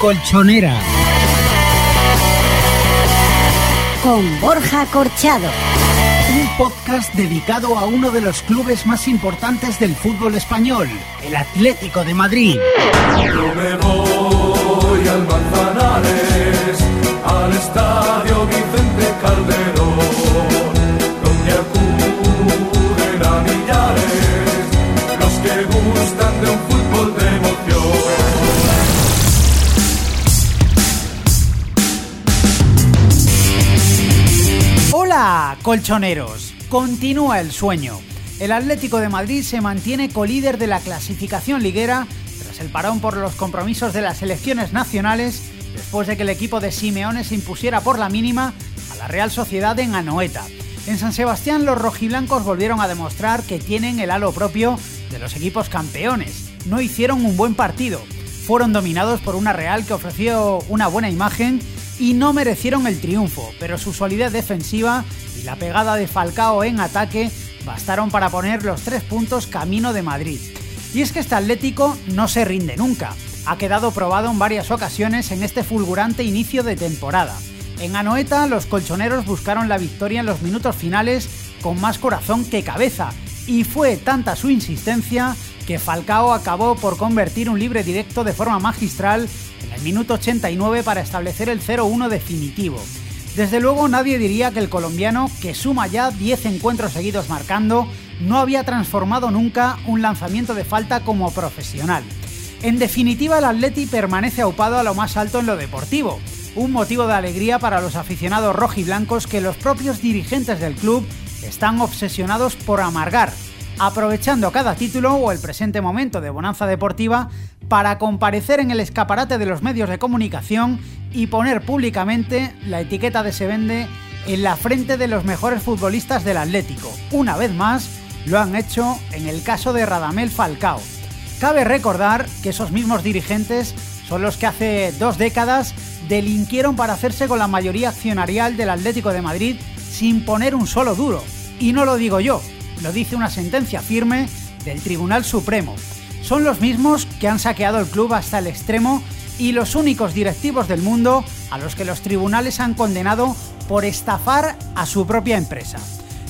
colchonera. Con Borja Corchado. Un podcast dedicado a uno de los clubes más importantes del fútbol español, el Atlético de Madrid. Yo me voy al Manzanares, al estadio Vicente Calderón, donde acuden a millares los que gustan de un fútbol de colchoneros. Continúa el sueño. El Atlético de Madrid se mantiene colíder de la clasificación liguera tras el parón por los compromisos de las elecciones nacionales después de que el equipo de Simeone se impusiera por la mínima a la Real Sociedad en Anoeta. En San Sebastián los rojiblancos volvieron a demostrar que tienen el halo propio de los equipos campeones. No hicieron un buen partido. Fueron dominados por una Real que ofreció una buena imagen y no merecieron el triunfo, pero su solidez defensiva y la pegada de Falcao en ataque bastaron para poner los tres puntos camino de Madrid. Y es que este Atlético no se rinde nunca. Ha quedado probado en varias ocasiones en este fulgurante inicio de temporada. En Anoeta, los colchoneros buscaron la victoria en los minutos finales con más corazón que cabeza, y fue tanta su insistencia que Falcao acabó por convertir un libre directo de forma magistral en el minuto 89 para establecer el 0-1 definitivo. Desde luego nadie diría que el colombiano, que suma ya 10 encuentros seguidos marcando, no había transformado nunca un lanzamiento de falta como profesional. En definitiva, el Atleti permanece aupado a lo más alto en lo deportivo, un motivo de alegría para los aficionados rojiblancos que los propios dirigentes del club están obsesionados por amargar, aprovechando cada título o el presente momento de bonanza deportiva para comparecer en el escaparate de los medios de comunicación y poner públicamente la etiqueta de se vende en la frente de los mejores futbolistas del Atlético. Una vez más, lo han hecho en el caso de Radamel Falcao. Cabe recordar que esos mismos dirigentes son los que hace dos décadas delinquieron para hacerse con la mayoría accionarial del Atlético de Madrid sin poner un solo duro. Y no lo digo yo, lo dice una sentencia firme del Tribunal Supremo. Son los mismos que han saqueado el club hasta el extremo y los únicos directivos del mundo a los que los tribunales han condenado por estafar a su propia empresa.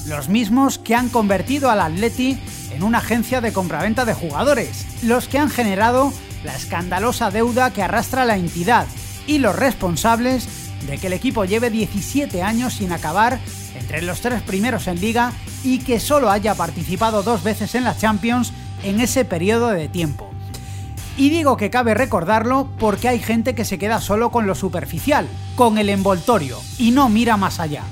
Los mismos que han convertido al Atleti en una agencia de compraventa de jugadores, los que han generado la escandalosa deuda que arrastra la entidad y los responsables de que el equipo lleve 17 años sin acabar entre los tres primeros en liga y que solo haya participado dos veces en la Champions en ese periodo de tiempo. Y digo que cabe recordarlo porque hay gente que se queda solo con lo superficial, con el envoltorio, y no mira más allá.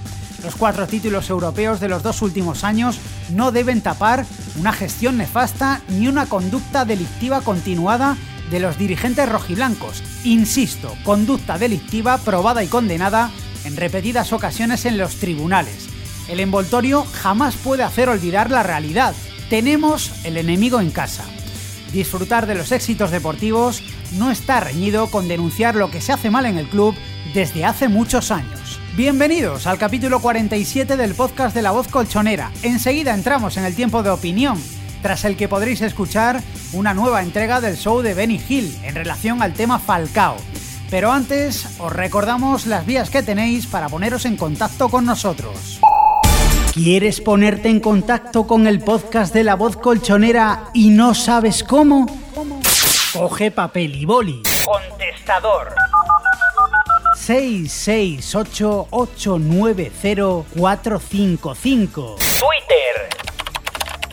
Los cuatro títulos europeos de los dos últimos años no deben tapar una gestión nefasta ni una conducta delictiva continuada de los dirigentes rojiblancos. Insisto, conducta delictiva probada y condenada en repetidas ocasiones en los tribunales. El envoltorio jamás puede hacer olvidar la realidad. Tenemos el enemigo en casa. Disfrutar de los éxitos deportivos no está reñido con denunciar lo que se hace mal en el club desde hace muchos años. Bienvenidos al capítulo 47 del podcast de La Voz Colchonera. Enseguida entramos en el tiempo de opinión, tras el que podréis escuchar una nueva entrega del show de Benny Hill en relación al tema Falcao. Pero antes os recordamos las vías que tenéis para poneros en contacto con nosotros. ¿Quieres ponerte en contacto con el podcast de la voz colchonera y no sabes cómo? Coge papel y boli. Contestador. 668-890-455. Twitter.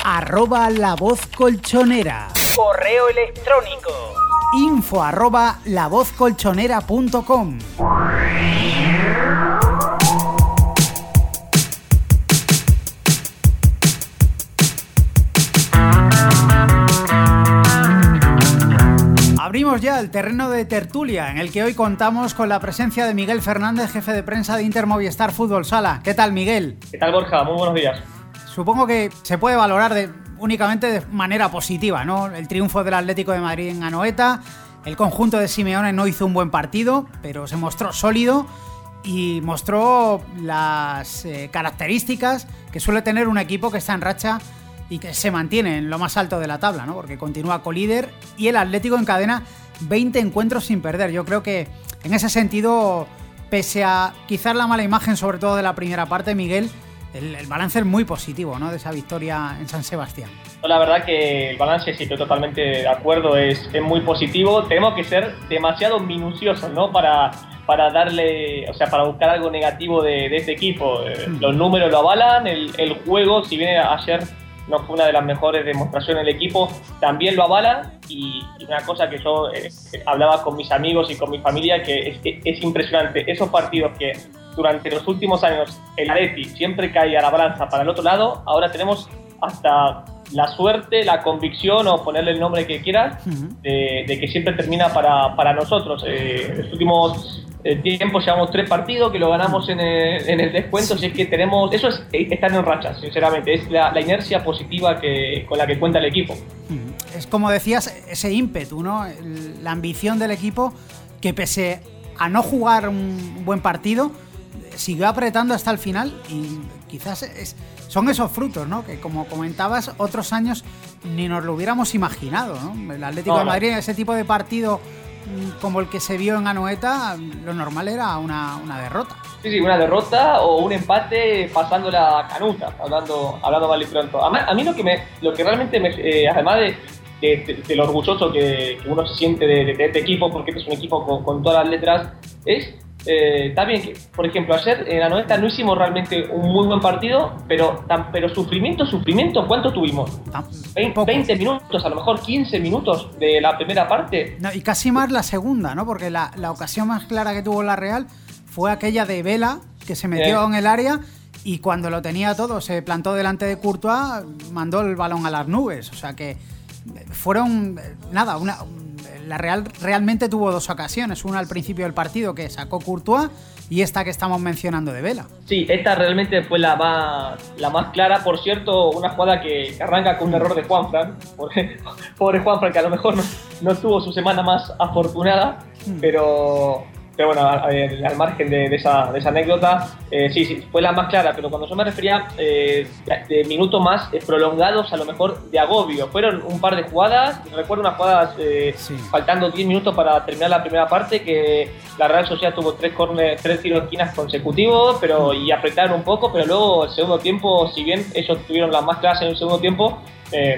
Arroba la voz colchonera. Correo electrónico. Info arroba lavozcolchonera.com. Abrimos ya el terreno de tertulia en el que hoy contamos con la presencia de Miguel Fernández, jefe de prensa de Inter Movistar Fútbol Sala. ¿Qué tal, Miguel? ¿Qué tal, Borja? Muy buenos días. Supongo que se puede valorar de, únicamente de manera positiva, ¿no? El triunfo del Atlético de Madrid en Anoeta, el conjunto de Simeone no hizo un buen partido, pero se mostró sólido y mostró las eh, características que suele tener un equipo que está en racha y que se mantiene en lo más alto de la tabla, ¿no? Porque continúa colíder y el Atlético encadena 20 encuentros sin perder. Yo creo que en ese sentido, pese a quizás la mala imagen, sobre todo de la primera parte, Miguel, el, balance es muy positivo, ¿no? De esa victoria en San Sebastián. La verdad que el balance, sí, estoy totalmente de acuerdo, es, es muy positivo. Tenemos que ser demasiado minuciosos, ¿no? Para, para darle, o sea, para buscar algo negativo de, de este equipo. Hmm. Los números lo avalan, el, el juego, si bien ayer no fue una de las mejores demostraciones del equipo, también lo avala y, una cosa que yo eh, hablaba con mis amigos y con mi familia que es, impresionante, esos partidos que durante los últimos años el Atleti siempre cae a la balanza para el otro lado, ahora tenemos hasta la suerte, la convicción o ponerle el nombre que quieras, de, que siempre termina para, para nosotros. Eh, los últimos el tiempo llevamos tres partidos que lo ganamos en el, descuento, así es que tenemos, eso es estar en racha, sinceramente, es la, inercia positiva que, con la que cuenta el equipo. Es como decías, ese ímpetu, ¿no? La ambición del equipo que pese a no jugar un buen partido, siguió apretando hasta el final y quizás son esos frutos, ¿no? Que como comentabas, otros años ni nos lo hubiéramos imaginado, ¿no? El Atlético de Madrid, ese tipo de partido como el que se vio en Anoeta, lo normal era una, derrota. Sí, sí, una derrota o un empate pasando la canuta, hablando, hablando mal y pronto. A, mí lo que, me, lo que realmente, me, eh, además de, de, lo orgulloso que, uno se siente de, este equipo, porque este es un equipo con, con todas las letras, es eh, está bien que, por ejemplo, ayer en la noventa no hicimos realmente un muy buen partido, pero, pero sufrimiento, sufrimiento, ¿cuánto tuvimos? 20, minutos, a lo mejor 15 minutos de la primera parte. y casi más la segunda, ¿no? Porque la, ocasión más clara que tuvo la Real fue aquella de Vela, que se metió en el área y cuando lo tenía todo, se plantó delante de Courtois, mandó el balón a las nubes. O sea que fueron, nada, una, la Real realmente tuvo dos ocasiones, una al principio del partido que sacó Courtois y esta que estamos mencionando de Vela. Sí, esta realmente fue la más, la más clara, por cierto, una jugada que, arranca con un error de Juanfran, pobre, pobre Juanfran que a lo mejor no, no tuvo su semana más afortunada, hmm. pero pero bueno, al margen de, esa, anécdota, eh, sí, sí, fue la más clara, pero cuando yo me refería eh, de minutos más eh, prolongados, a lo mejor de agobio, fueron un par de jugadas, recuerdo unas jugadas faltando 10 minutos para terminar la primera parte, que la Real Sociedad tuvo tres, tres tiros de esquinas consecutivos pero, y apretaron un poco, pero luego el segundo tiempo, si bien ellos tuvieron las más claras en el segundo tiempo,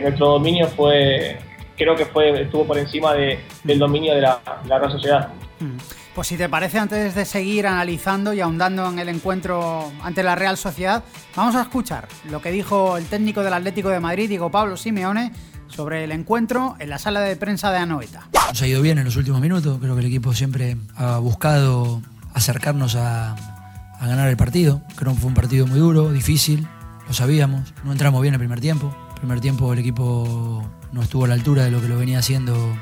nuestro dominio fue, creo que fue estuvo por encima del dominio de la, Real Sociedad. Mm. Pues si te parece, antes de seguir analizando y ahondando en el encuentro ante la Real Sociedad, vamos a escuchar lo que dijo el técnico del Atlético de Madrid, digo Pablo Simeone, sobre el encuentro en la sala de prensa de Anoeta. Nos ha ido bien en los últimos minutos, creo que el equipo siempre ha buscado acercarnos a, ganar el partido. Creo que fue un partido muy duro, difícil, lo sabíamos, no entramos bien el primer tiempo. El primer tiempo el equipo no estuvo a la altura de lo que lo venía haciendo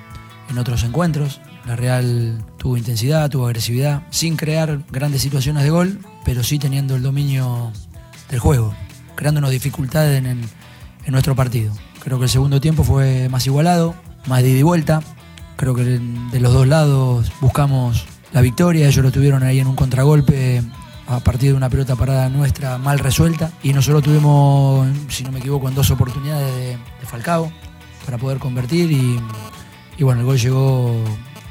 en otros encuentros. La Real tuvo intensidad, tuvo agresividad, sin crear grandes situaciones de gol, pero sí teniendo el dominio del juego, creándonos dificultades en, nuestro partido. Creo que el segundo tiempo fue más igualado, más de ida y vuelta. Creo que de los dos lados buscamos la victoria, ellos lo tuvieron ahí en un contragolpe a partir de una pelota parada nuestra mal resuelta y nosotros tuvimos, si no me equivoco, en dos oportunidades de, Falcao para poder convertir y, y bueno, el gol llegó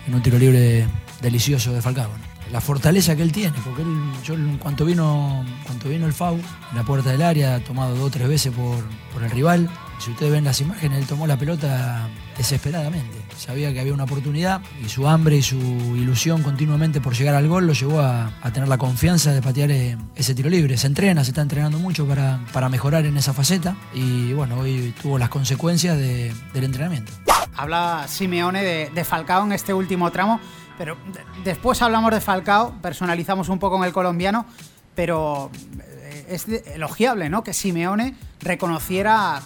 en un tiro libre delicioso de Falcao. La fortaleza que él tiene, porque él, yo cuanto vino, cuanto vino el FAU en la puerta del área, tomado dos o tres veces por, por el rival. Si ustedes ven las imágenes, él tomó la pelota desesperadamente. Sabía que había una oportunidad y su hambre y su ilusión continuamente por llegar al gol lo llevó a, tener la confianza de patear eh, ese tiro libre. Se entrena, se está entrenando mucho para, para mejorar en esa faceta y bueno, hoy tuvo las consecuencias del entrenamiento. habla Simeone de, de Falcao en este último tramo, pero después hablamos de Falcao, personalizamos un poco en el colombiano, pero eh, es elogiable, ¿no? Que Simeone reconociera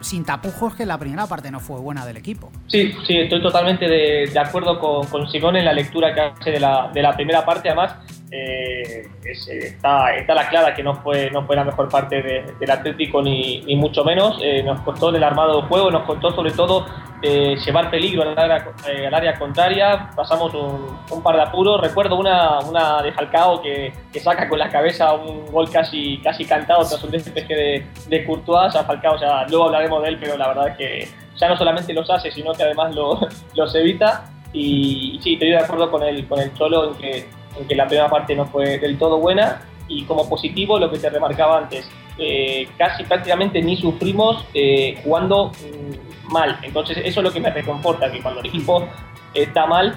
sin tapujos que la primera parte no fue buena del equipo. Sí, sí, estoy totalmente de, acuerdo con, con en la lectura que hace de la, de la primera parte. Además, eh, está, está la clara que no fue, no fue la mejor parte del Atlético, ni, ni, mucho menos. Eh, nos costó el armado de juego, nos costó sobre todo eh, llevar peligro al área, al área contraria. Pasamos un, par de apuros. Recuerdo una, una de Falcao que, que, saca con la cabeza un gol casi, casi cantado tras un despeje de, de Courtois. A Falcao, ya luego hablaremos de él, pero la verdad es que ya no solamente los hace, sino que además lo, los evita. Y, y sí, estoy de acuerdo con el, con el Cholo en que que la primera parte no fue del todo buena y como positivo lo que te remarcaba antes, eh, casi prácticamente ni sufrimos eh, jugando mm, mal. Entonces eso es lo que me reconforta, que cuando el equipo está mal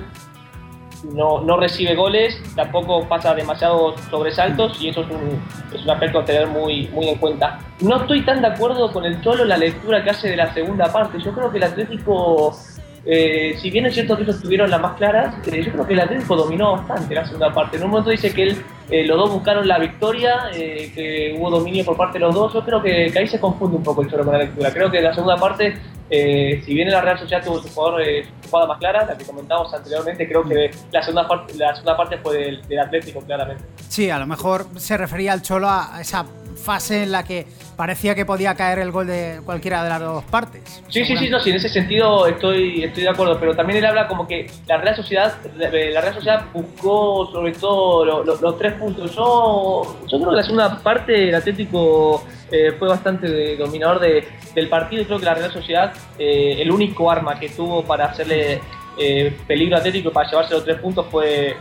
no, no recibe goles, tampoco pasa demasiados sobresaltos y eso es un, es un aspecto a tener muy, muy en cuenta. No estoy tan de acuerdo con el Cholo la lectura que hace de la segunda parte. Yo creo que el Atlético eh, si bien es cierto que ellos tuvieron las más claras, eh, yo creo que el Atlético dominó bastante la segunda parte. En un momento dice que él, eh, los dos buscaron la victoria, que hubo dominio por parte de los dos. Yo creo que, ahí se confunde un poco el choro con la lectura. Creo que la segunda parte, si bien la Real Sociedad tuvo su jugador jugada más clara, la que comentábamos anteriormente, creo que la segunda parte, la segunda parte fue del Atlético, claramente. Sí, a lo mejor se refería al Cholo a esa fase en la que parecía que podía caer el gol de cualquiera de las dos partes. Sí, sí, sí, no, sí, en ese sentido estoy, estoy de acuerdo, pero también él habla como que la Real Sociedad, la Real Sociedad buscó sobre todo los tres puntos. Yo, yo creo que la segunda parte el Atlético eh, fue bastante dominador de, del partido y creo que la Real Sociedad, eh, el único arma que tuvo para hacerle eh, peligro Atlético y para llevarse los tres puntos fue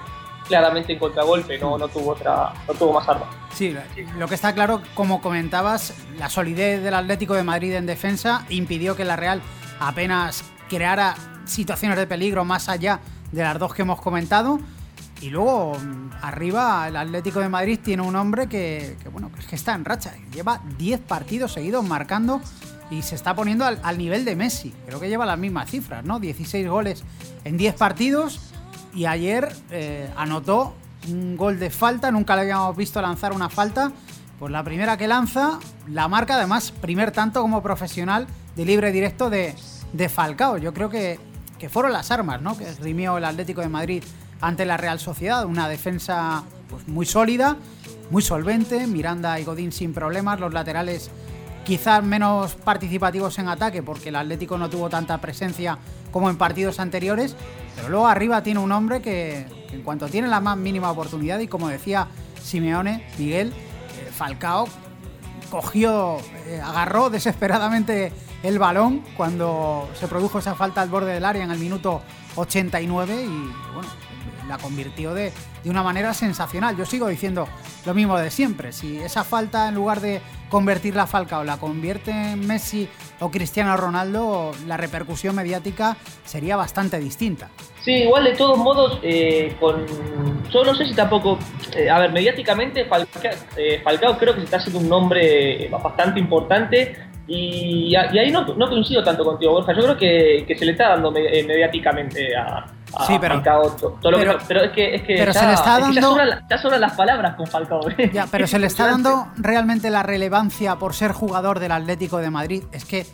claramente en contragolpe, no, no tuvo otra, no tuvo más armas. Sí, lo que está claro, como comentabas, la solidez del Atlético de Madrid en defensa impidió que la Real apenas creara situaciones de peligro más allá de las dos que hemos comentado. Y luego arriba el Atlético de Madrid tiene un hombre que, bueno, que está en racha. Lleva 10 partidos seguidos marcando y se está poniendo al, al, nivel de Messi. Creo que lleva las mismas cifras, ¿no? 16 goles en 10 partidos y ayer eh, anotó un gol de falta, nunca le habíamos visto lanzar una falta. Pues la primera que lanza, la marca además, primer tanto como profesional de libre directo de, Falcao. Yo creo que, que, fueron las armas ¿no? que esgrimió el Atlético de Madrid ante la Real Sociedad. Una defensa pues, muy sólida, muy solvente. Miranda y Godín sin problemas. Los laterales quizás menos participativos en ataque porque el Atlético no tuvo tanta presencia como en partidos anteriores, pero luego arriba tiene un hombre que, en cuanto tiene la más mínima oportunidad y como decía Simeone, Miguel, eh, Falcao cogió, eh, agarró desesperadamente el balón cuando se produjo esa falta al borde del área en el minuto 89 y bueno, la convirtió de, de una manera sensacional. Yo sigo diciendo lo mismo de siempre. Si esa falta, en lugar de convertirla a Falcao, la convierte en Messi o Cristiano Ronaldo, la repercusión mediática sería bastante distinta. Sí, igual de todos modos, eh, con. Yo no sé si tampoco. Eh, a ver, mediáticamente, eh, Falcao, creo que se está haciendo un nombre bastante importante. Y, ahí no, coincido tanto contigo, Borja. Yo creo que se le está dando mediáticamente a, sí, pero, pero, es que, es que, pero se le está dando, ya, sobran, las palabras con Falcao. Ya, pero se le está dando realmente la relevancia por ser jugador del Atlético de Madrid. Es que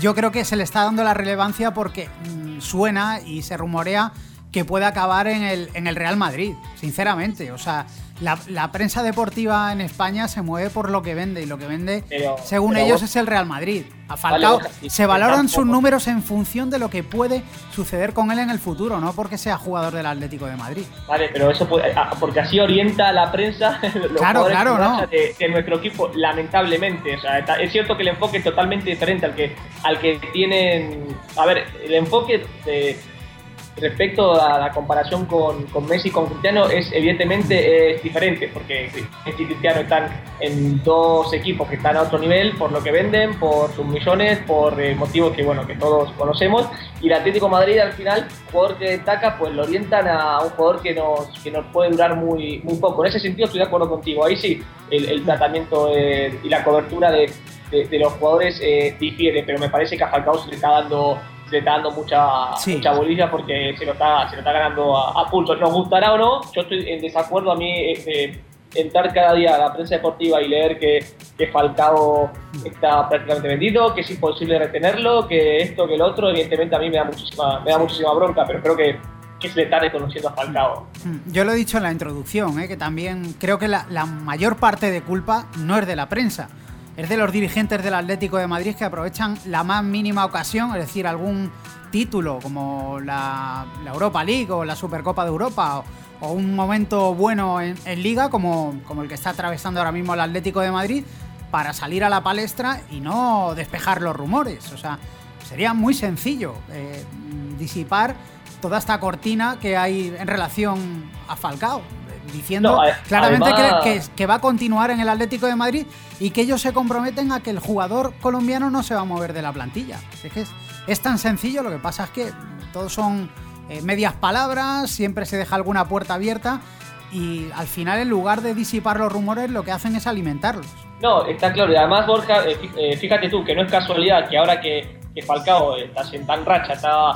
yo creo que se le está dando la relevancia porque mm, suena y se rumorea que puede acabar en el, en el Real Madrid, sinceramente. O sea, la, prensa deportiva en España se mueve por lo que vende y lo que vende, según ellos, es el Real Madrid. A Falcao se valoran sus números en función de lo que puede suceder con él en el futuro, no porque sea jugador del Atlético de Madrid. Vale, pero eso puede, ah, porque así orienta a la prensa claro, claro, ¿no? de, nuestro equipo, lamentablemente. O sea, es cierto que el enfoque es totalmente diferente al que, al que tienen. A ver, el enfoque de respecto a la comparación con, con, Messi y con Cristiano es evidentemente es diferente porque Messi y Cristiano están en dos equipos que están a otro nivel por lo que venden, por sus millones, por eh, motivos que bueno que todos conocemos. Y el Atlético Madrid al final, jugador que destaca, pues lo orientan a un jugador que nos, que nos puede durar muy, muy poco. En ese sentido estoy de acuerdo contigo, ahí sí el, tratamiento y la cobertura de, de, los jugadores eh, difiere, pero me parece que a Falcao se le está dando le está dando mucha, Sí. mucha bolilla porque se lo está, se lo está ganando a, a pulso. Nos gustará o no, yo estoy en desacuerdo a mí eh, entrar cada día a la prensa deportiva y leer que, que Falcao está prácticamente vendido, que es imposible retenerlo, que esto, que el otro, evidentemente a mí me da muchísima, me da muchísima bronca, pero creo que, que se le está reconociendo a Falcao. Mm, Yo lo he dicho en la introducción, ¿eh? que también creo que la, la mayor parte de culpa no es de la prensa, es de los dirigentes del Atlético de Madrid que aprovechan la más mínima ocasión, es decir, algún título como la, Europa League o la Supercopa de Europa o, un momento bueno en, liga como, el que está atravesando ahora mismo el Atlético de Madrid para salir a la palestra y no despejar los rumores. O sea, sería muy sencillo eh, disipar toda esta cortina que hay en relación a Falcao, diciendo No, claramente que- que, va a continuar en el Atlético de Madrid y que ellos se comprometen a que el jugador colombiano no se va a mover de la plantilla. Es que es, es tan sencillo, lo que pasa es que todos son eh, medias palabras, siempre se deja alguna puerta abierta y al final en lugar de disipar los rumores lo que hacen es alimentarlos. No, está claro. Y además, Borja, eh, eh, fíjate tú que no es casualidad que ahora que, que Falcao está en tan racha, está,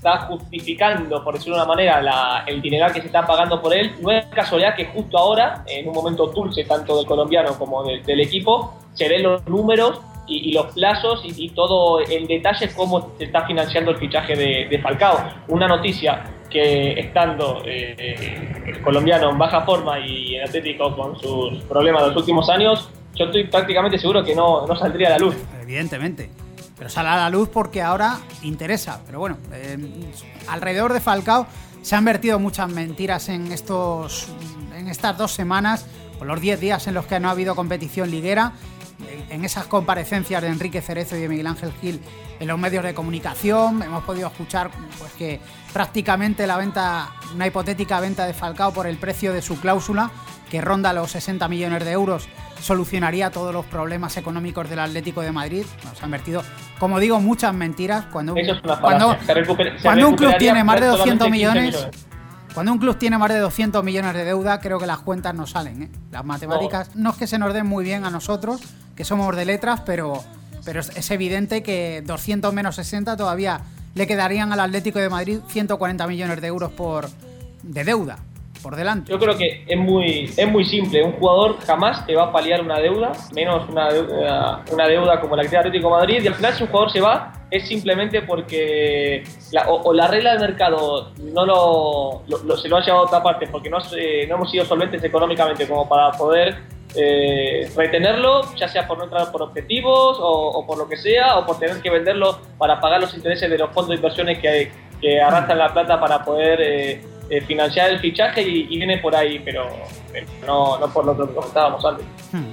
está justificando, por decirlo de una manera, la- el dineral que se está pagando por él, no es casualidad que justo ahora, en un momento dulce tanto del colombiano como del, del equipo, se ven los números y, y los plazos y, y todo en detalle cómo se está financiando el fichaje de, de Falcao. Una noticia que estando eh, el colombiano en baja forma y el Atlético con sus problemas de los últimos años, yo estoy prácticamente seguro que no, no saldría a la luz. Evidentemente. Pero sale a la luz porque ahora interesa. Pero bueno, eh, alrededor de Falcao se han vertido muchas mentiras en, estos, en estas dos semanas, por los 10 días en los que no ha habido competición liguera, en- esas comparecencias de Enrique Cerezo y de Miguel Ángel Gil en los medios de comunicación. Hemos podido escuchar pues, que prácticamente la venta, una hipotética venta de Falcao por el precio de su cláusula, que ronda los 60 millones de euros, solucionaría todos los problemas económicos del Atlético de Madrid. Nos han vertido, como digo, muchas mentiras. Cuando, Eso es una cuando, cuando un club tiene más de solamente 200 15 millones, cuando un club tiene más de 200 millones de deuda, creo que las cuentas no salen. ¿eh? Las matemáticas no. es que se nos den muy bien a nosotros, que somos de letras, pero, pero es, evidente que 200 menos 60 todavía le quedarían al Atlético de Madrid 140 millones de euros por de deuda por delante. Yo creo que es muy, es muy simple. Un jugador jamás te va a paliar una deuda, menos una deuda, una deuda como la que tiene Atlético de Madrid. Y al final, si un jugador se va, es simplemente porque la, o, o la regla del mercado no lo, lo- lo- se lo ha llevado a otra parte, porque no, se- no hemos sido solventes económicamente como para poder eh, retenerlo, ya sea por no entrar por objetivos o, por lo que sea, o por tener que venderlo para pagar los intereses de los fondos de inversiones que, que arrastran la plata para poder eh, eh, financiar el fichaje y, viene por ahí, pero, no, por lo que comentábamos antes. Hmm.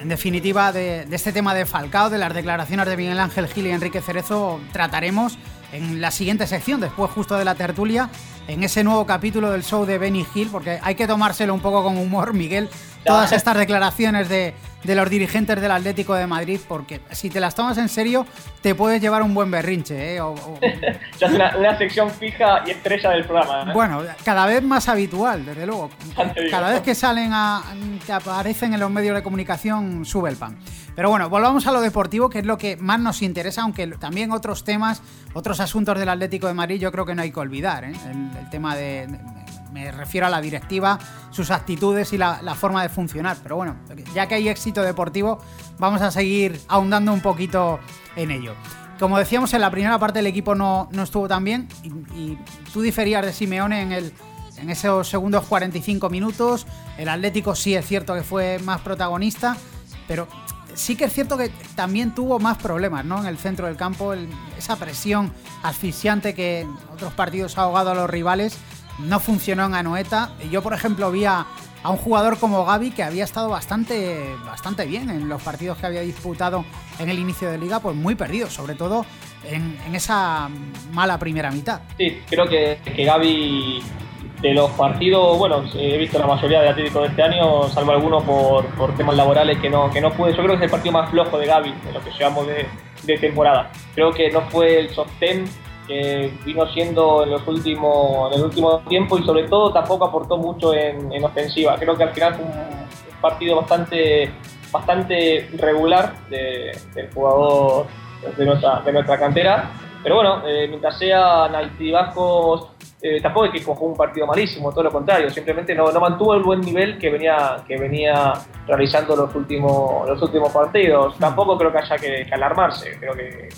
En definitiva, de, de este tema de Falcao, de las declaraciones de Miguel Ángel Gil y Enrique Cerezo, trataremos en la siguiente sección, después justo de la tertulia, en ese nuevo capítulo del show de Benny Hill, porque hay que tomárselo un poco con humor, Miguel, todas estas declaraciones de, de los dirigentes del Atlético de Madrid, porque si te las tomas en serio, te puedes llevar un buen berrinche. ¿eh? O- o- Ya es una, una sección fija y estrella del programa. ¿eh? bueno, cada vez más habitual, desde luego. Cada vez que salen a, que aparecen en los medios de comunicación, sube el pan. Pero bueno, volvamos a lo deportivo, que es lo que más nos interesa, aunque también otros temas, otros asuntos del Atlético de Madrid, yo creo que no hay que olvidar. ¿eh? El, el tema de, me refiero a la directiva, sus actitudes y la, forma de funcionar. Pero bueno, ya que hay éxito deportivo, vamos a seguir ahondando un poquito en ello. Como decíamos, en la primera parte el equipo no, no estuvo tan bien y, tú diferías de Simeone en, el, en esos segundos 45 minutos. El Atlético sí es cierto que fue más protagonista, pero sí que es cierto que también tuvo más problemas ¿no? en el centro del campo. esa presión asfixiante que en otros partidos ha ahogado a los rivales no funcionó en Anoeta. Yo, por ejemplo, vi a, un jugador como Gaby que había estado bastante, bastante bien en los partidos que había disputado en el inicio de liga, pues muy perdido, sobre todo en, en esa mala primera mitad. Sí, creo que, que Gaby, de los partidos, bueno, he visto la mayoría de Atlético de este año, salvo algunos por, por temas laborales que no, que no pude. Yo creo que es el partido más flojo de Gaby, de lo que llevamos de, de temporada. Creo que no fue el sostén que vino siendo en los últimos en el último tiempo y sobre todo tampoco aportó mucho en, en ofensiva. Creo que al final fue un, un partido bastante bastante regular de- del jugador de nuestra, de nuestra cantera pero bueno, eh, mientras sean altibajos, eh, tampoco es que cogió un partido malísimo, todo lo contrario, simplemente no, no mantuvo el buen nivel que venía, que venía realizando los últimos, los últimos partidos. Tampoco creo que haya que, alarmarse, creo que,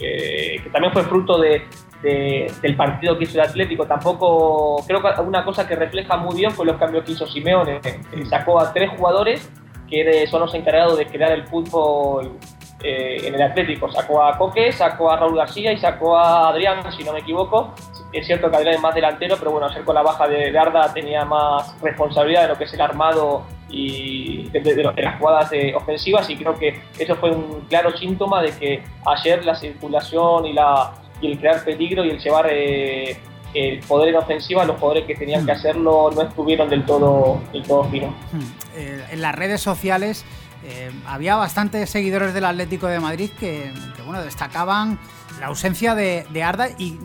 que, también fue fruto de, del partido que hizo el Atlético. Tampoco creo que una cosa que refleja muy bien fue los cambios que hizo Simeone. sacó a tres jugadores que son los encargados de crear el fútbol eh, en el Atlético. Sacó a Coque, sacó a Raúl García y sacó a Adrián, si no me equivoco. Es cierto que Adrián es más delantero, pero bueno, ayer con la baja de, Arda tenía más responsabilidad de lo que es el armado y de, las jugadas ofensivas y creo que eso fue un claro síntoma de que ayer la circulación y, la, y el crear peligro y el llevar eh, el poder en ofensiva, los jugadores que tenían que mm. hacerlo no estuvieron del todo, del todo finos. Mm. Eh, en las redes sociales eh, había bastantes seguidores del Atlético de Madrid que, bueno, destacaban la ausencia de, Arda y,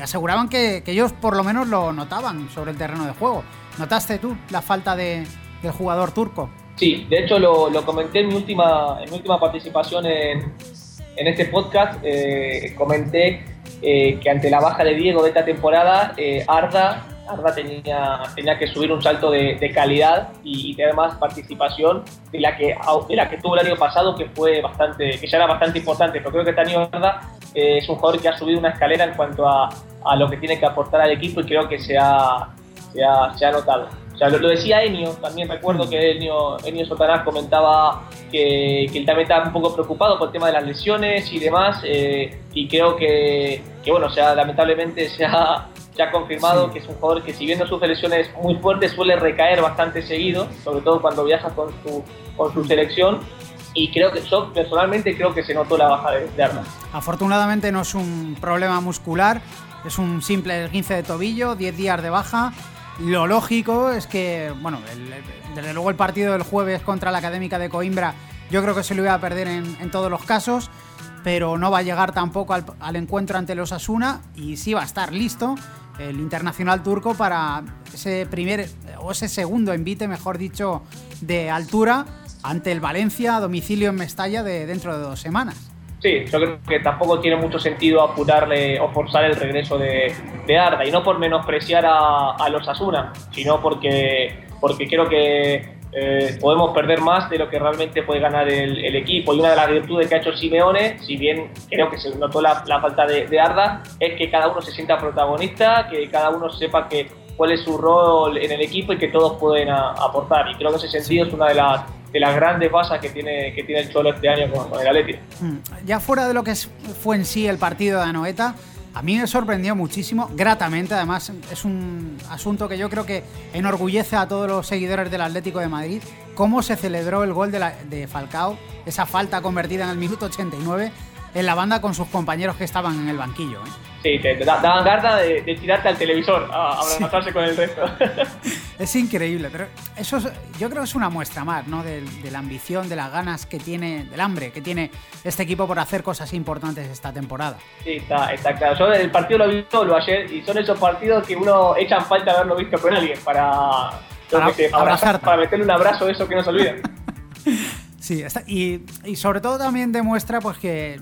aseguraban que, ellos por lo menos lo notaban sobre el terreno de juego. ¿Notaste tú la falta de, del jugador turco? Sí, de hecho lo, comenté en mi última, en mi última participación en, en este podcast. Eh, comenté eh, que ante la baja de Diego de esta temporada, Arda Arda tenía, tenía que subir un salto de, calidad y, tener más participación de la, que, de la que tuvo el año pasado, que fue bastante, que ya era bastante importante. Pero creo que Tani Arda eh, es un jugador que ha subido una escalera en cuanto a, a, lo que tiene que aportar al equipo y creo que se ha, se ha, se ha notado. O sea, lo, decía Enio, también recuerdo que Enio, Enio Sotanás comentaba que, que, él también estaba un poco preocupado por el tema de las lesiones y demás, eh, y creo que, que, bueno, o sea, lamentablemente se ha, ya ha confirmado que es un jugador que si bien no sufre lesiones muy fuertes suele recaer bastante seguido, sobre todo cuando viaja con su, con su selección. Y creo que yo personalmente creo que se notó la baja de, de Armas. Afortunadamente no es un problema muscular, es un simple esguince de tobillo, 10 días de baja. Lo lógico es que, bueno, desde luego el partido del jueves contra la Académica de Coimbra yo creo que se lo iba a perder en, en todos los casos pero no va a llegar tampoco al, al, encuentro ante los Asuna y sí va a estar listo el internacional turco para ese primer o ese segundo envite, mejor dicho, de altura ante el Valencia a domicilio en Mestalla de dentro de dos semanas. Sí, yo creo que tampoco tiene mucho sentido apurarle o forzar el regreso de, de Arda, y no por menospreciar a, a los Asuna, sino porque, porque creo que eh, podemos perder más de lo que realmente puede ganar el, equipo. Y una de las virtudes que ha hecho Simeone, si bien creo que se notó la, falta de, Arda, es que cada uno se sienta protagonista, que cada uno sepa que, cuál es su rol en el equipo y que todos pueden aportar. Y creo que ese sentido es una de las, de las grandes basas que tiene, que tiene el Cholo este año con, el Atleti. Mm, ya fuera de lo que fue en sí el partido de Anoeta, a mí me sorprendió muchísimo, gratamente, además es un asunto que yo creo que enorgullece a todos los seguidores del Atlético de Madrid, cómo se celebró el gol de, de Falcao, esa falta convertida en el minuto 89 en la banda con sus compañeros que estaban en el banquillo. ¿eh? Sí, te, daban de, tirarte al televisor a abrazarse con el resto. es increíble, pero eso yo creo que es una muestra más, ¿no? De, la ambición, de las ganas que tiene, del hambre que tiene este equipo por hacer cosas importantes esta temporada. Sí, está, está claro. Yo el partido lo vi solo ayer y son esos partidos que uno echan falta haberlo visto con alguien para, para, para meterle un abrazo de eso que no se olvida. sí, y, y sobre todo también demuestra pues que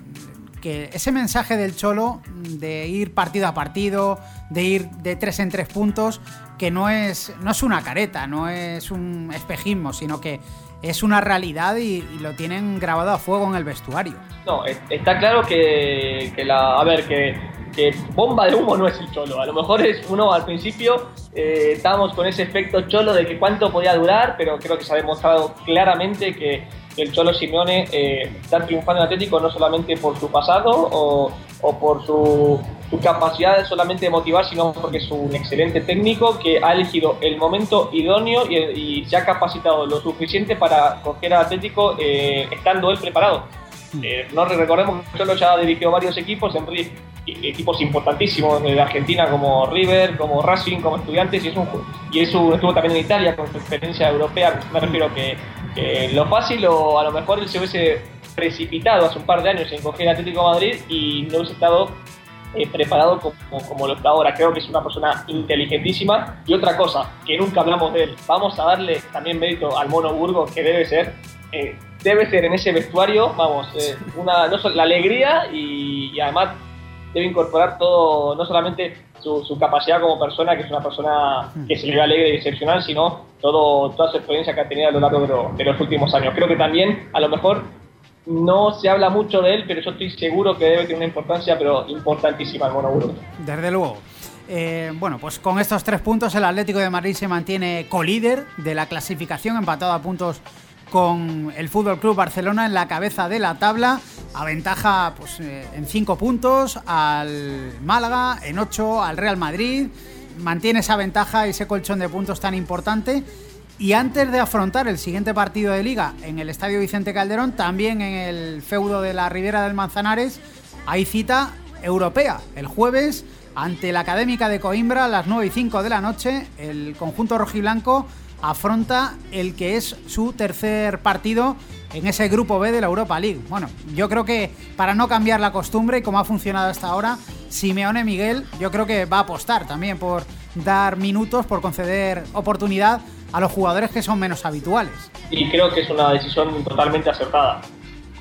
que ese mensaje del Cholo de ir partido a partido, de ir de tres en tres puntos, que no es, no es una careta, no es un espejismo, sino que es una realidad y, lo tienen grabado a fuego en el vestuario. No, está claro que, la. A ver, que, bomba de humo no es el cholo. A lo mejor es uno al principio eh, estábamos con ese efecto cholo de que cuánto podía durar, pero creo que se ha demostrado claramente que el Cholo Simeone eh, está triunfando en Atlético no solamente por su pasado o, por su, capacidad de solamente de motivar, sino porque es un excelente técnico que ha elegido el momento idóneo y, se ha capacitado lo suficiente para coger a Atlético eh, estando él preparado. Hmm. Eh, no recordemos que Cholo ya ha dirigido varios equipos, en equipos importantísimos de Argentina como River, como Racing, como Estudiantes, y, es un, y eso estuvo también en Italia con su experiencia europea. Me refiero que lo fácil o a lo mejor él se hubiese precipitado hace un par de años en coger Atlético Madrid y no hubiese estado eh, preparado como, como, lo está ahora. Creo que es una persona inteligentísima. Y otra cosa, que nunca hablamos de él, vamos a darle también mérito al Mono Burgo, que debe ser, eh, debe ser en ese vestuario, vamos, eh, una, no, la alegría y, además debe incorporar todo, no solamente su, capacidad como persona, que es una persona que se le ve alegre y excepcional, sino todo, toda su experiencia que ha tenido a lo largo de, los últimos años. Creo que también, a lo mejor, no se habla mucho de él, pero yo estoy seguro que debe tener una importancia, pero importantísima el Mono Desde luego. Eh, bueno, pues con estos tres puntos el Atlético de Madrid se mantiene colíder de la clasificación, empatado a puntos con el Fútbol Club Barcelona en la cabeza de la tabla. Aventaja pues, eh, en cinco puntos al Málaga, en ocho al Real Madrid. Mantiene esa ventaja y ese colchón de puntos tan importante. Y antes de afrontar el siguiente partido de liga en el Estadio Vicente Calderón, también en el feudo de la Ribera del Manzanares, hay cita europea. El jueves ante la Académica de Coimbra a las 9 y 5 de la noche, el conjunto rojiblanco afronta el que es su tercer partido en ese grupo B de la Europa League. Bueno, yo creo que para no cambiar la costumbre y como ha funcionado hasta ahora, Simeone Miguel yo creo que va a apostar también por dar minutos, por conceder oportunidad a los jugadores que son menos habituales. Y creo que es una decisión totalmente acertada.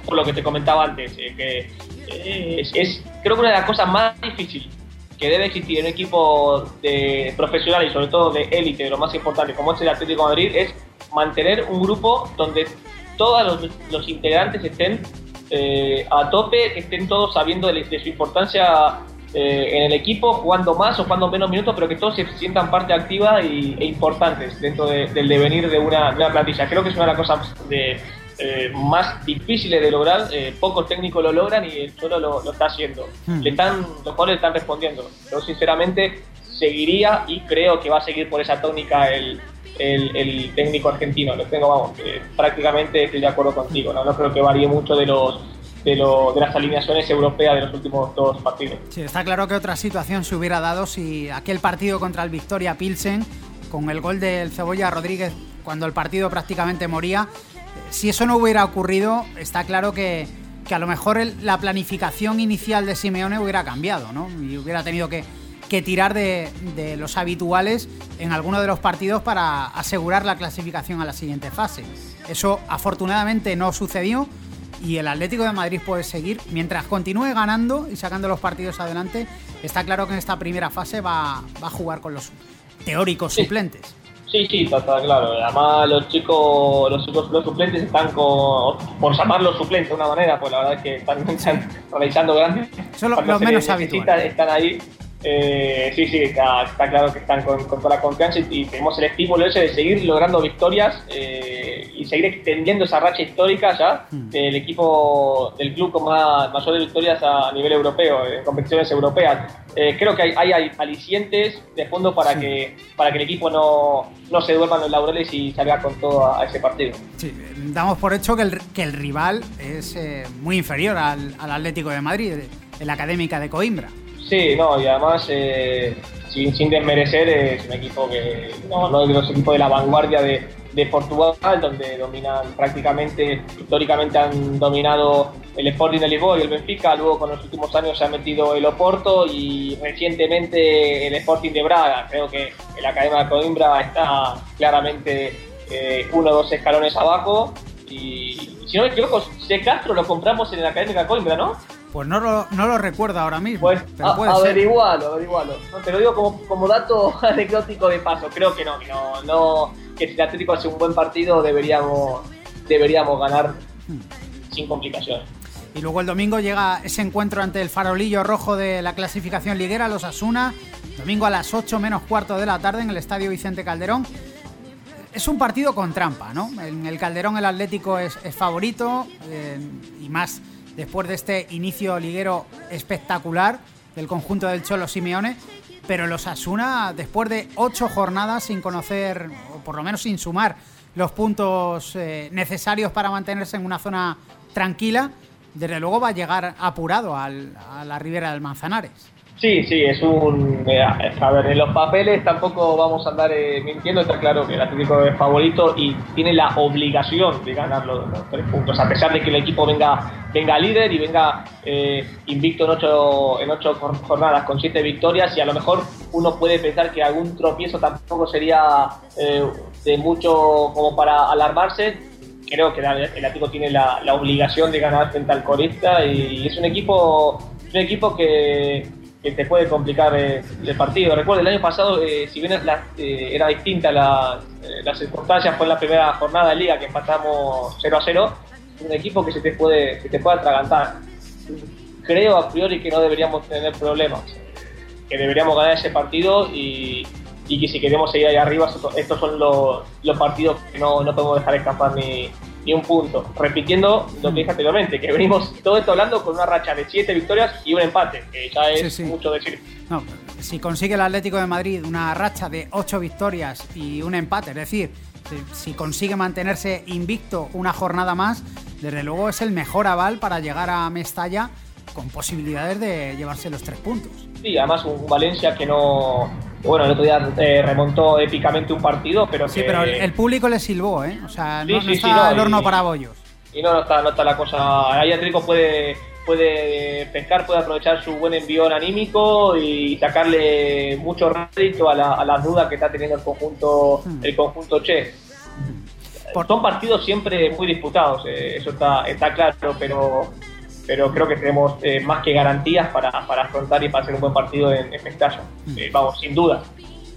Por lo que te comentaba antes, eh, que eh, es, creo que una de las cosas más difíciles que debe existir en un equipo de profesional y sobre todo de élite, lo más importante como es el Atlético de Madrid, es mantener un grupo donde todos los, integrantes estén eh, a tope, estén todos sabiendo de, su importancia eh, en el equipo, jugando más o jugando menos minutos, pero que todos se sientan parte activa y, e importantes dentro del devenir de una, de una plantilla. Creo que es una de las cosas de, eh, más difíciles de lograr, eh, pocos técnicos lo logran y el Cholo lo, está haciendo. Hmm. Le están, los jugadores están respondiendo. Yo sinceramente seguiría y creo que va a seguir por esa tónica el, el, técnico argentino. Lo tengo, vamos, prácticamente estoy de acuerdo contigo. ¿no? no creo que varíe mucho de los de, lo, de, las alineaciones europeas de los últimos dos partidos. Sí, está claro que otra situación se hubiera dado si aquel partido contra el Victoria Pilsen, con el gol del Cebolla Rodríguez, cuando el partido prácticamente moría, si eso no hubiera ocurrido, está claro que, a lo mejor la planificación inicial de Simeone hubiera cambiado, ¿no? Y hubiera tenido que, tirar de, los habituales en alguno de los partidos para asegurar la clasificación a la siguiente fase. Eso afortunadamente no sucedió y el Atlético de Madrid puede seguir. Mientras continúe ganando y sacando los partidos adelante, está claro que en esta primera fase va, a jugar con los teóricos suplentes. Sí, sí, está, claro. Además, los chicos, los chicos, los suplentes están con, por llamarlos suplentes de una manera, pues la verdad es que están, realizando grandes. Son los, menos habituales. Están ahí eh, sí, sí, está, claro que están con, toda la confianza y, tenemos el estímulo ese de seguir logrando victorias eh, y seguir extendiendo esa racha histórica ya hmm. del equipo, del club con más, mayores victorias a, nivel europeo, en competiciones europeas. Eh, creo que hay, alicientes de fondo para, que, para que el equipo no, no se duerma en los laureles y salga con todo a, ese partido. Sí, damos por hecho que el, que el rival es muy inferior al, al Atlético de Madrid, el la Académica de Coimbra. Sí, no, y además, eh, sin, sin, desmerecer, es un equipo que no, no es de los equipos de la vanguardia de, de, Portugal, donde dominan prácticamente, históricamente han dominado el Sporting de Lisboa y el Benfica, luego con los últimos años se ha metido el Oporto y recientemente el Sporting de Braga. Creo que el Academia de Coimbra está claramente eh, uno o dos escalones abajo y si no me equivoco, C. Castro lo compramos en la Academia de Coimbra, ¿no? Pues no lo, no lo recuerdo ahora mismo. Pues pero puede averigualo, averigualo. te lo digo como, como dato anecdótico de paso. Creo que no, que no, no, que si el Atlético hace un buen partido deberíamos, deberíamos ganar sin complicaciones. Y luego el domingo llega ese encuentro ante el farolillo rojo de la clasificación liguera, los Asuna. Domingo a las 8 menos cuarto de la tarde en el Estadio Vicente Calderón. Es un partido con trampa, ¿no? En el Calderón el Atlético es, favorito eh, y más después de este inicio liguero espectacular del conjunto del Cholo Simeone, pero los Asuna, después de ocho jornadas sin conocer, o por lo menos sin sumar los puntos eh, necesarios para mantenerse en una zona tranquila, desde luego va a llegar apurado a la ribera del Manzanares. Sí, sí, es un. Eh, a ver, en los papeles tampoco vamos a andar eh, mintiendo, está claro que el Atlético es favorito y tiene la obligación de ganar los, tres puntos, a pesar de que el equipo venga, venga líder y venga eh, invicto en ocho, en ocho jornadas con siete victorias y a lo mejor uno puede pensar que algún tropiezo tampoco sería de mucho como para alarmarse. Creo que el Atlético tiene la, obligación de ganar frente al Corista y es un equipo un equipo que, que te puede complicar eh, el partido. Recuerdo, el año pasado, eh, si bien la- eh, era distinta la, eh, las circunstancias, fue en la primera jornada de liga que empatamos 0 a 0, un equipo que se te puede, se te puede atragantar. Creo a priori que no deberíamos tener problemas, que deberíamos ganar ese partido y, y que si queremos seguir ahí arriba, estos, son los, los partidos que no, no podemos dejar escapar ni, ni un punto. Repitiendo lo que dije anteriormente, que venimos todo esto hablando con una racha de 7 victorias y un empate, que ya es Sí, sí. mucho decir. No, si consigue el Atlético de Madrid una racha de 8 victorias y un empate, es decir, si, si consigue mantenerse invicto una jornada más, desde luego es el mejor aval para llegar a Mestalla con posibilidades de llevarse los tres puntos. Sí, además un Valencia que no... Bueno, el otro día eh, remontó épicamente un partido, pero Sí, que... pero el, el público le silbó, ¿eh? O sea, Sí, no, sí, no sí, está no, el horno y- para bollos. Y no, no está, no está la cosa. Ahí Atlético puede, puede pescar, puede aprovechar su buen envión anímico y sacarle mucho rédito a, la- a las dudas que está teniendo el conjunto, Hmm. el conjunto Che. Por- Son partidos siempre muy disputados, eh, eso está, está claro, pero, pero creo que tenemos eh, más que garantías para, para afrontar y para hacer un buen partido en, en Mestalla. Hmm. Eh, vamos, sin duda.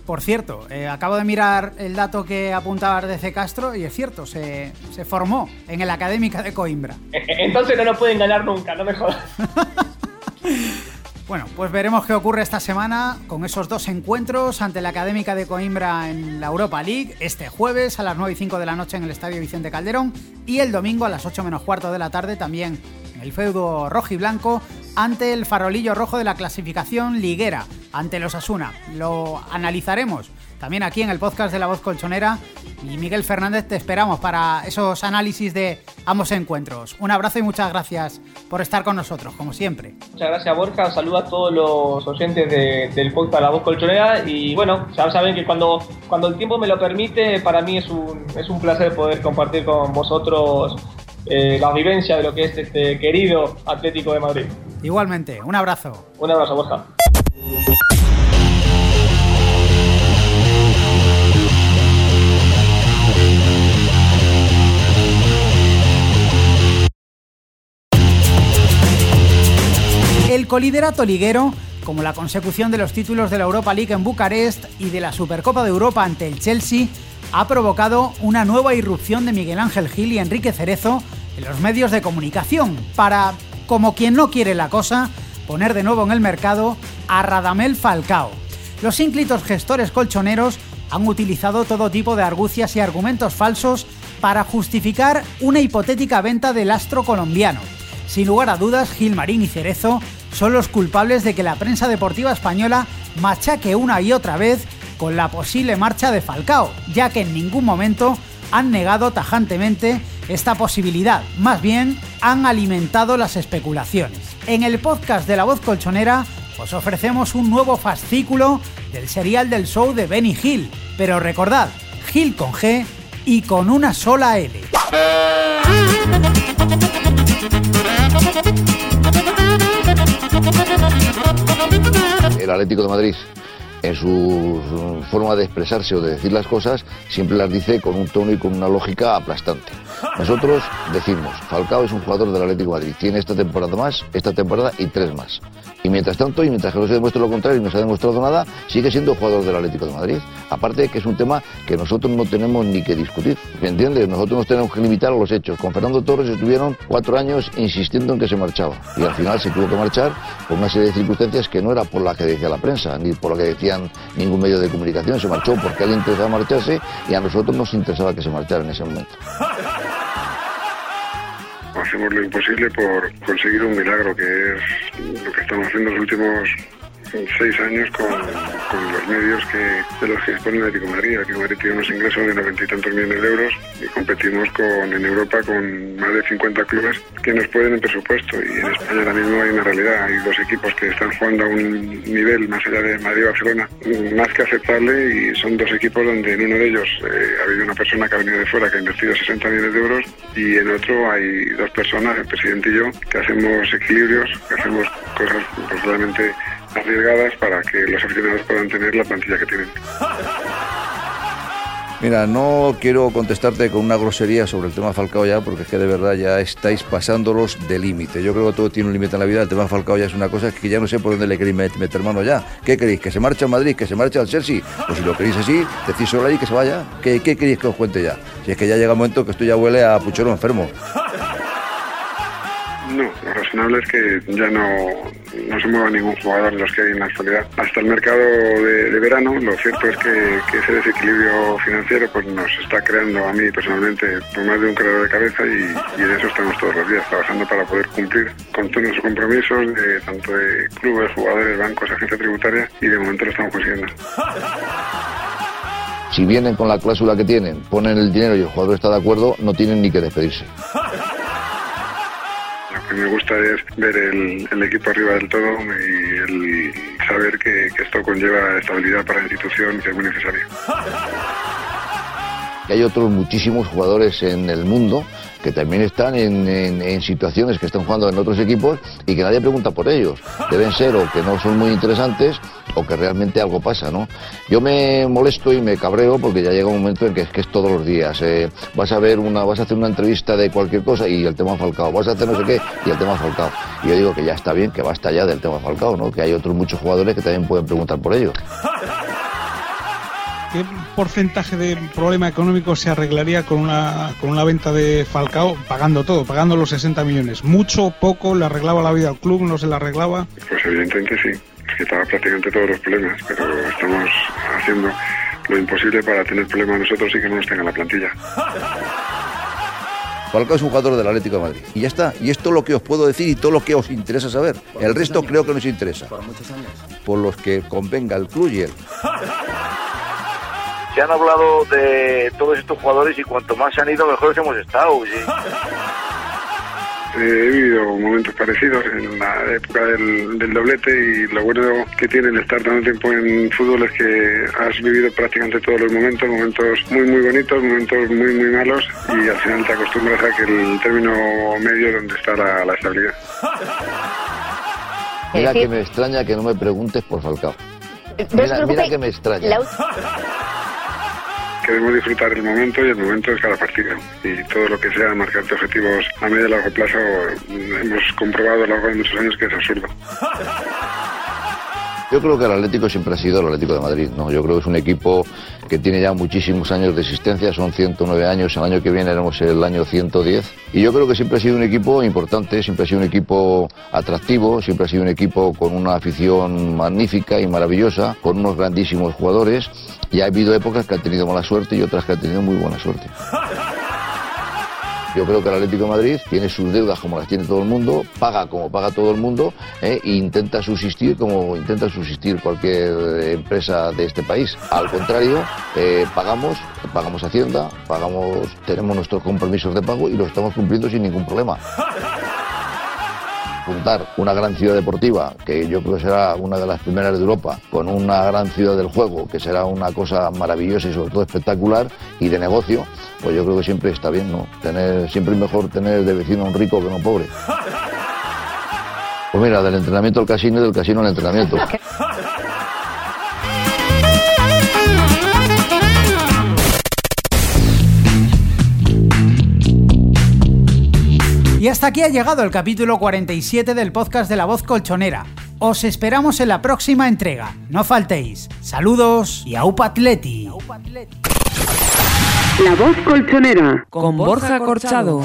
Por cierto, eh, acabo de mirar el dato que apuntaba Ardece Castro y es cierto, se, se formó en el Académica de Coimbra. Eh, eh, Entonces no nos pueden ganar nunca, no me jodas. Bueno, pues veremos qué ocurre esta semana con esos dos encuentros ante la Académica de Coimbra en la Europa League, este jueves a las 9 y 5 de la noche en el Estadio Vicente Calderón y el domingo a las 8 menos cuarto de la tarde también en el feudo rojo y blanco ante el farolillo rojo de la clasificación liguera, ante los Asuna. Lo analizaremos también aquí en el podcast de La Voz Colchonera y Miguel Fernández te esperamos para esos análisis de ambos encuentros. Un abrazo y muchas gracias por estar con nosotros, como siempre. Muchas gracias Borja, saludo a todos los oyentes de- del podcast La Voz Colchonera y bueno, ya saben que cuando, cuando el tiempo me lo permite, para mí es un, es un placer poder compartir con vosotros eh, la vivencia de lo que es este querido Atlético de Madrid. Igualmente, un abrazo. Un abrazo Borja. El coliderato liguero, como la consecución de los títulos de la Europa League en Bucarest y de la Supercopa de Europa ante el Chelsea, ha provocado una nueva irrupción de Miguel Ángel Gil y Enrique Cerezo en los medios de comunicación para, como quien no quiere la cosa, poner de nuevo en el mercado a Radamel Falcao. Los ínclitos gestores colchoneros han utilizado todo tipo de argucias y argumentos falsos para justificar una hipotética venta del astro colombiano. Sin lugar a dudas, Gilmarín y Cerezo son los culpables de que la prensa deportiva española machaque una y otra vez con la posible marcha de Falcao, ya que en ningún momento han negado tajantemente esta posibilidad, más bien han alimentado las especulaciones. En el podcast de La Voz Colchonera os ofrecemos un nuevo fascículo del serial del show de Benny Hill, pero recordad, Gil con G y con una sola L. El Atlético de Madrid, en su forma de expresarse o de decir las cosas, siempre las dice con un tono y con una lógica aplastante. Nosotros decimos, Falcao es un jugador del Atlético de Madrid, tiene esta temporada más, esta temporada y tres más. Y mientras tanto, y mientras que no se demuestre lo contrario y no se ha demostrado nada, sigue siendo jugador del Atlético de Madrid. Aparte de que es un tema que nosotros no tenemos ni que discutir. ¿Me entiendes? Nosotros nos tenemos que limitar a los hechos. Con Fernando Torres estuvieron cuatro años insistiendo en que se marchaba. Y al final se tuvo que marchar por una serie de circunstancias que no era por la que decía la prensa, ni por lo que ningún medio de comunicación. Se marchó porque a él le interesaba marcharse y a nosotros nos interesaba que se marchara en ese momento. Hacemos lo imposible por conseguir un milagro, que es lo que estamos haciendo los últimos seis años con, los medios que, de los que dispone el Atlético de Madrid. El Atlético de Madrid tiene unos ingresos de noventa y tantos millones de euros y competimos con, en Europa con más de 50 clubes que nos pueden en presupuesto. Y en España ahora mismo hay una realidad. Hay dos equipos que están jugando a un nivel más allá de Madrid y Barcelona más que aceptable y son dos equipos donde en uno de ellos eh, ha habido una persona que ha venido de fuera que ha invertido 60 millones de euros y en otro hay dos personas, el presidente y yo, que hacemos equilibrios, que hacemos cosas pues, arriesgadas para que los aficionados puedan tener la plantilla que tienen. Mira, no quiero contestarte con una grosería sobre el tema Falcao ya, porque es que de verdad ya estáis pasándolos de límite. Yo creo que todo tiene un límite en la vida. El tema Falcao ya es una cosa que ya no sé por dónde le queréis meter mano ya. ¿Qué queréis? ¿Que se marche a Madrid? ¿Que se marche al Chelsea? Pues si lo queréis así, decís solo ahí que se vaya. ¿Qué, ¿Qué queréis que os cuente ya? Si es que ya llega un momento que esto ya huele a puchero enfermo. No, lo razonable es que ya no, no se mueva ningún jugador de los que hay en la actualidad. Hasta el mercado de, de verano, lo cierto es que, que, ese desequilibrio financiero pues nos está creando a mí personalmente por más de un creador de cabeza y, y, en eso estamos todos los días trabajando para poder cumplir con todos nuestros compromisos, de, tanto de clubes, jugadores, bancos, agencia tributaria y de momento lo estamos consiguiendo. Si vienen con la cláusula que tienen, ponen el dinero y el jugador está de acuerdo, no tienen ni que despedirse que me gusta es ver el, el, equipo arriba del todo y el saber que, que, esto conlleva estabilidad para la institución que es muy necesario. Hay otros muchísimos jugadores en el mundo que también están en, situaciones que están jugando en otros equipos y que nadie pregunta por ellos. Deben ser o que no son muy interesantes o que realmente algo pasa, ¿no? Yo me molesto y me cabreo porque ya llega un momento en que es que es todos los días. Eh, vas a ver una, vas a hacer una entrevista de cualquier cosa y el tema Falcao. Vas a hacer no sé qué y el tema Falcao. Y yo digo que ya está bien, que basta ya del tema Falcao, ¿no? Que hay otros muchos jugadores que también pueden preguntar por ellos. ¿Qué porcentaje de problema económico se arreglaría con una, con una venta de Falcao pagando todo, pagando los 60 millones? ¿Mucho, poco? ¿Le arreglaba la vida al club? ¿No se la arreglaba? Pues evidentemente sí. Es que estaba prácticamente todos los problemas, pero estamos haciendo lo imposible para tener problemas nosotros y que no nos tenga la plantilla. Falcao es un jugador del Atlético de Madrid. Y ya está. Y esto es lo que os puedo decir y todo lo que os interesa saber. El resto años? creo que no os interesa. Por muchos años. Por los que convenga el club y él. Se han hablado de todos estos jugadores y cuanto más se han ido, mejores hemos estado. ¿sí? Eh, he vivido momentos parecidos en la época del, del, doblete y lo bueno que tiene el estar tanto tiempo en fútbol es que has vivido prácticamente todos los momentos, momentos muy muy bonitos, momentos muy muy malos y al final te acostumbras a que el término medio donde está la, la estabilidad. Mira que me extraña que no me preguntes por Falcao. Mira, mira que me extraña. Queremos disfrutar el momento y el momento es cada partido. Y todo lo que sea marcarte objetivos a medio y largo plazo hemos comprobado a lo largo de muchos años que es absurdo. Yo creo que el Atlético siempre ha sido el Atlético de Madrid, ¿no? Yo creo que es un equipo que tiene ya muchísimos años de existencia, son 109 años, el año que viene haremos el año 110. Y yo creo que siempre ha sido un equipo importante, siempre ha sido un equipo atractivo, siempre ha sido un equipo con una afición magnífica y maravillosa, con unos grandísimos jugadores. Y ha habido épocas que han tenido mala suerte y otras que han tenido muy buena suerte. Yo creo que el Atlético de Madrid tiene sus deudas como las tiene todo el mundo, paga como paga todo el mundo eh, e intenta subsistir como intenta subsistir cualquier empresa de este país. Al contrario, eh, pagamos, pagamos Hacienda, pagamos, tenemos nuestros compromisos de pago y los estamos cumpliendo sin ningún problema juntar una gran ciudad deportiva, que yo creo que será una de las primeras de Europa, con una gran ciudad del juego, que será una cosa maravillosa y sobre todo espectacular y de negocio, pues yo creo que siempre está bien, ¿no? Tener, siempre es mejor tener de vecino un rico que no pobre. Pues mira, del entrenamiento al casino y del casino al entrenamiento. Y hasta aquí ha llegado el capítulo 47 del podcast de La Voz Colchonera. Os esperamos en la próxima entrega. No faltéis. Saludos y aupa atleti. La Voz Colchonera. Con Borja Corchado.